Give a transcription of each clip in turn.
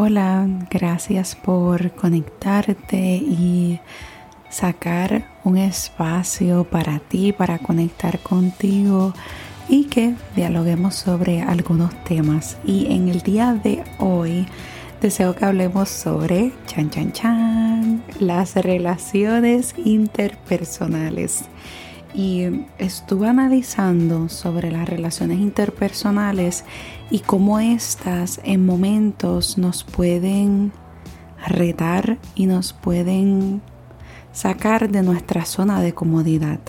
Hola, gracias por conectarte y sacar un espacio para ti, para conectar contigo y que dialoguemos sobre algunos temas. Y en el día de hoy deseo que hablemos sobre chan chan chan, las relaciones interpersonales. Y estuve analizando sobre las relaciones interpersonales y cómo éstas en momentos nos pueden retar y nos pueden sacar de nuestra zona de comodidad.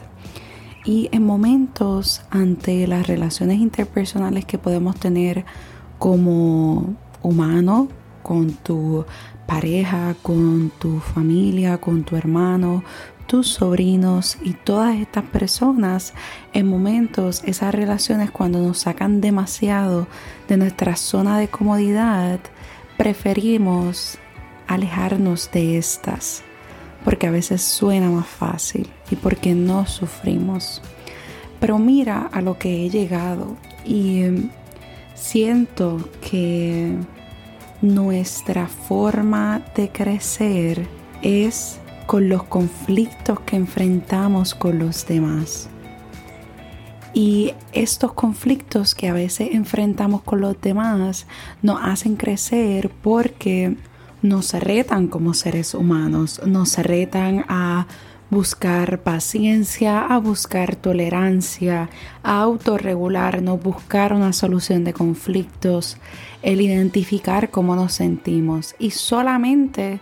Y en momentos ante las relaciones interpersonales que podemos tener como humano, con tu pareja, con tu familia, con tu hermano, tus sobrinos y todas estas personas, en momentos esas relaciones cuando nos sacan demasiado de nuestra zona de comodidad, preferimos alejarnos de estas porque a veces suena más fácil y porque no sufrimos. Pero mira a lo que he llegado y em, siento que nuestra forma de crecer es con los conflictos que enfrentamos con los demás. Y estos conflictos que a veces enfrentamos con los demás nos hacen crecer porque nos retan como seres humanos, nos retan a buscar paciencia, a buscar tolerancia, a autorregularnos, buscar una solución de conflictos, el identificar cómo nos sentimos y solamente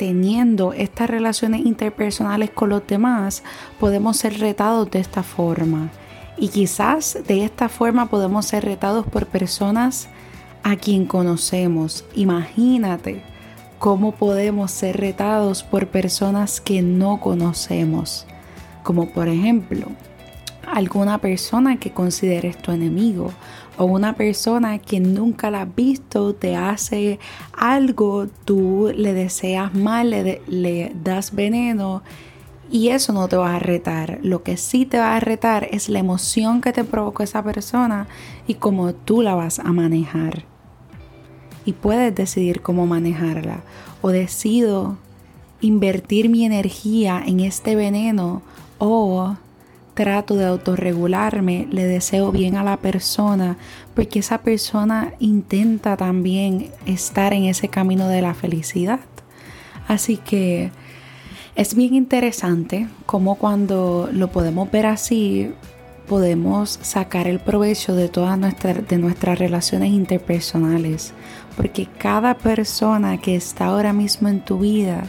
teniendo estas relaciones interpersonales con los demás podemos ser retados de esta forma y quizás de esta forma podemos ser retados por personas a quien conocemos. Imagínate cómo podemos ser retados por personas que no conocemos, como por ejemplo alguna persona que consideres tu enemigo o una persona que nunca la has visto te hace algo, tú le deseas mal, le, le das veneno y eso no te va a retar. Lo que sí te va a retar es la emoción que te provocó esa persona y cómo tú la vas a manejar y puedes decidir cómo manejarla. O decido invertir mi energía en este veneno o trato de autorregularme, le deseo bien a la persona, porque esa persona intenta también estar en ese camino de la felicidad. Así que es bien interesante cómo cuando lo podemos ver así, podemos sacar el provecho de todas nuestras, de nuestras relaciones interpersonales porque cada persona que está ahora mismo en tu vida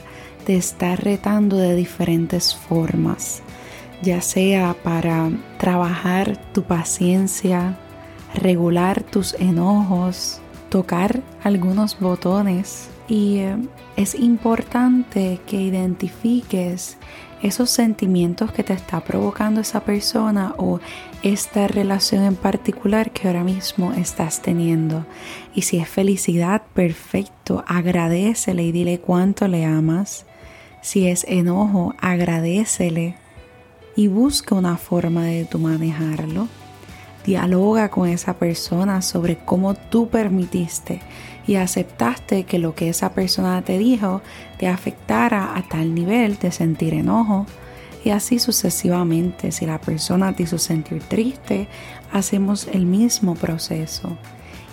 te está retando de diferentes formas, ya sea para trabajar tu paciencia, regular tus enojos, tocar algunos botones y eh, es importante que identifiques esos sentimientos que te está provocando esa persona o esta relación en particular que ahora mismo estás teniendo. Y si es felicidad, perfecto, agradecele y dile cuánto le amas. Si es enojo, agradecele y busca una forma de tu manejarlo. Dialoga con esa persona sobre cómo tú permitiste y aceptaste que lo que esa persona te dijo te afectara a tal nivel de sentir enojo. Y así sucesivamente, si la persona te hizo sentir triste, hacemos el mismo proceso.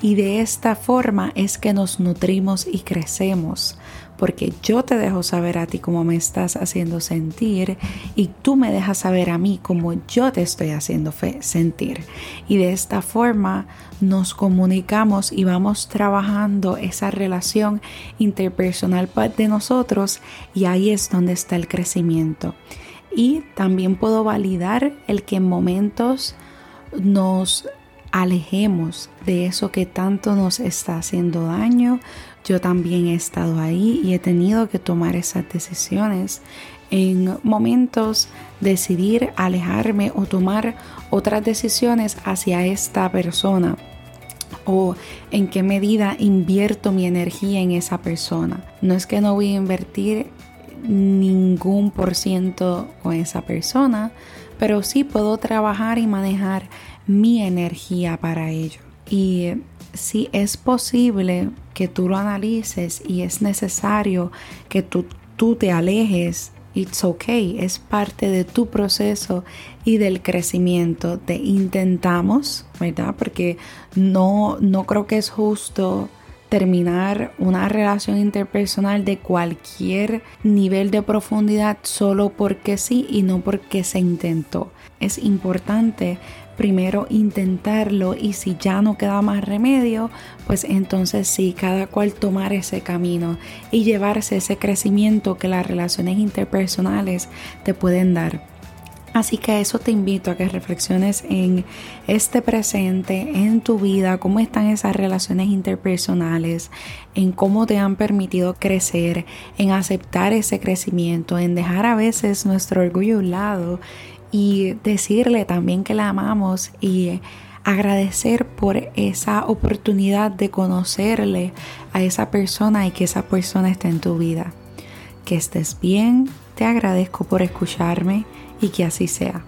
Y de esta forma es que nos nutrimos y crecemos, porque yo te dejo saber a ti cómo me estás haciendo sentir y tú me dejas saber a mí cómo yo te estoy haciendo sentir. Y de esta forma nos comunicamos y vamos trabajando esa relación interpersonal de nosotros y ahí es donde está el crecimiento. Y también puedo validar el que en momentos nos alejemos de eso que tanto nos está haciendo daño. Yo también he estado ahí y he tenido que tomar esas decisiones. En momentos decidir alejarme o tomar otras decisiones hacia esta persona o en qué medida invierto mi energía en esa persona. No es que no voy a invertir ningún por ciento con esa persona, pero sí puedo trabajar y manejar mi energía para ello. Y si es posible que tú lo analices y es necesario que tú, tú te alejes, it's okay, es parte de tu proceso y del crecimiento. de intentamos, ¿verdad? Porque no, no creo que es justo terminar una relación interpersonal de cualquier nivel de profundidad solo porque sí y no porque se intentó. Es importante primero intentarlo y si ya no queda más remedio, pues entonces sí, cada cual tomar ese camino y llevarse ese crecimiento que las relaciones interpersonales te pueden dar. Así que eso te invito a que reflexiones en este presente, en tu vida, cómo están esas relaciones interpersonales, en cómo te han permitido crecer, en aceptar ese crecimiento, en dejar a veces nuestro orgullo a un lado y decirle también que la amamos y agradecer por esa oportunidad de conocerle a esa persona y que esa persona esté en tu vida. Que estés bien, te agradezco por escucharme y que así sea.